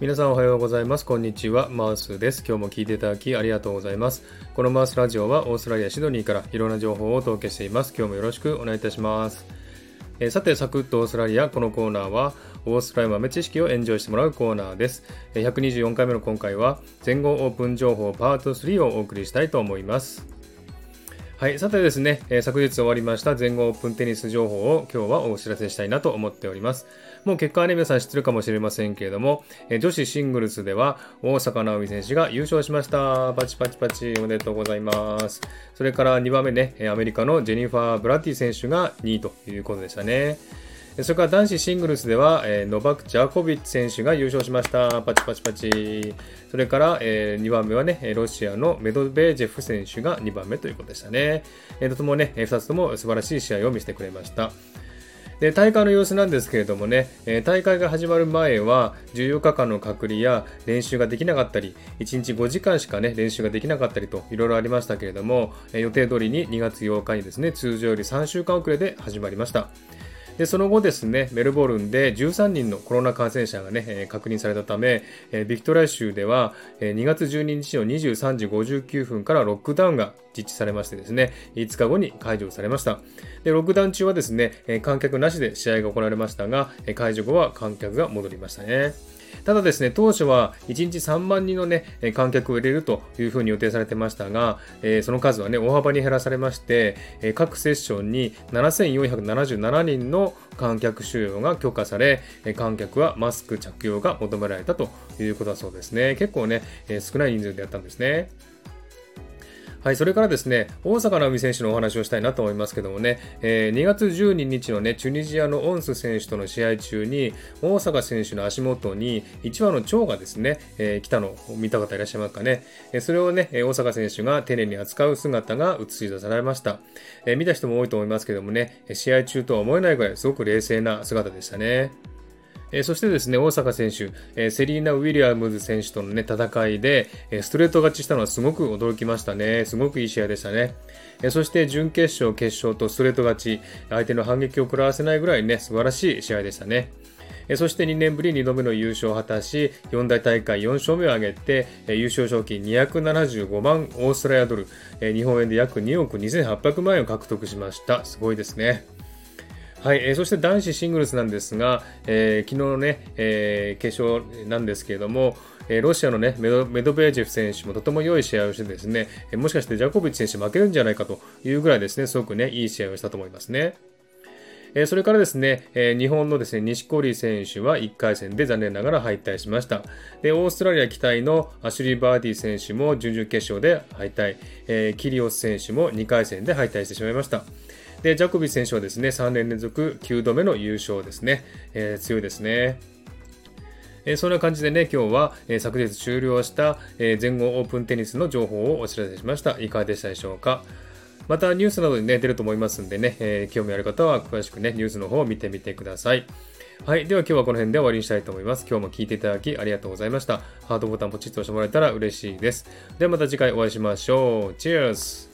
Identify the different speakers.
Speaker 1: 皆さんおはようございます。こんにちは。マースです。今日も聞いていただきありがとうございます。このマースラジオはオーストラリア・シドニーからいろんな情報をお届けしています。今日もよろしくお願いいたします。えー、さて、サクッとオーストラリア。このコーナーはオーストラリア豆知識をエンジョイしてもらうコーナーです。124回目の今回は全豪オープン情報パート3をお送りしたいと思います。はい、さてですね、えー、昨日終わりました全豪オープンテニス情報を今日はお知らせしたいなと思っております。もう結果はね、皆さん知ってるかもしれませんけれども、えー、女子シングルスでは大坂なおみ選手が優勝しました。パチパチパチおめでとうございます。それから2番目ね、アメリカのジェニファー・ブラティ選手が2位ということでしたね。それから男子シングルスでは、えー、ノバク・ジャコビッチ選手が優勝しました。パチパチパチ。それから、えー、2番目はね、ロシアのメドベージェフ選手が2番目ということでしたね。えー、ともね、2つとも素晴らしい試合を見せてくれました。で大会の様子なんですけれどもね、え大会が始まる前は14日間の隔離や練習ができなかったり、1日5時間しかね、練習ができなかったりといろいろありましたけれども、え予定通りに2月8日にですね、通常より3週間遅れで始まりました。でその後ですね、メルボルンで13人のコロナ感染者がね、確認されたため、ビクトリア州では、2月12日の23時59分からロックダウンが実施されましてですね、5日後に解除されました。で、ロックダウン中はですね、観客なしで試合が行われましたが、解除後は観客が戻りましたね。ただですね、当初は1日3万人のね、観客を入れるというふうに予定されてましたが、えその数はね、大幅に減らされまして、え各セッションに7477人の観客収容が許可され、え観客はマスク着用が求められたということだそうですね。結構ね、え少ない人数でやったんですね。はい、それからですね、大坂なおみ選手のお話をしたいなと思いますけどもね、えー、2月12日のね、チュニジアのオンス選手との試合中に、大坂選手の足元に1羽の蝶がですね、えー、来たのを見た方いらっしゃいますかね。えそれをね、大坂選手が丁寧に扱う姿が映し出されました。えー、見た人も多いと思いますけどもね、試合中とは思えないぐらいすごく冷静な姿でしたね。えそしてですね、大坂選手、えセリーナ・ウィリアムズ選手とのね、戦いで、えストレート勝ちしたのはすごく驚きましたね。すごくいい試合でしたね。えそして準決勝、決勝とストレート勝ち、相手の反撃を食らわせないぐらいね、素晴らしい試合でしたね。そして2年ぶり2度目の優勝を果たし、四大大会4勝目を挙げて、優勝賞金275万オーストラリアドル、日本円で約2億2800万円を獲得しました。すごいですね。はい、えー、そして男子シングルスなんですが、えー、昨日のね、えー、決勝なんですけれども、えロシアのねメドメドベージェフ選手もとても良い試合をしてですね、えもしかしてジャコビッチ選手負けるんじゃないかというぐらいですね、すごくね、いい試合をしたと思いますね。えそれからですね、え日本のですね、錦織選手は1回戦で残念ながら敗退しました。で、オーストラリア期待のアシュリー・バーティ選手も準々決勝で敗退、えキリオス選手も2回戦で敗退してしまいました。で、ジョコビッチ選手はですね、3年連続9度目の優勝ですね。えー、強いですね。えー、そんな感じでね、今日は、えー、昨日終了した、えー、全豪オープンテニスの情報をお知らせしました。いかがでしたでしょうか？またニュースなどに、ね、出ると思いますんでね、え、興味ある方は詳しくね、ニュースの方を見てみてください。はい。では今日はこの辺で終わりにしたいと思います。今日も聞いていただきありがとうございました。ハートボタンポチッと押してもらえたら嬉しいです。ではまた次回お会いしましょう。チェアス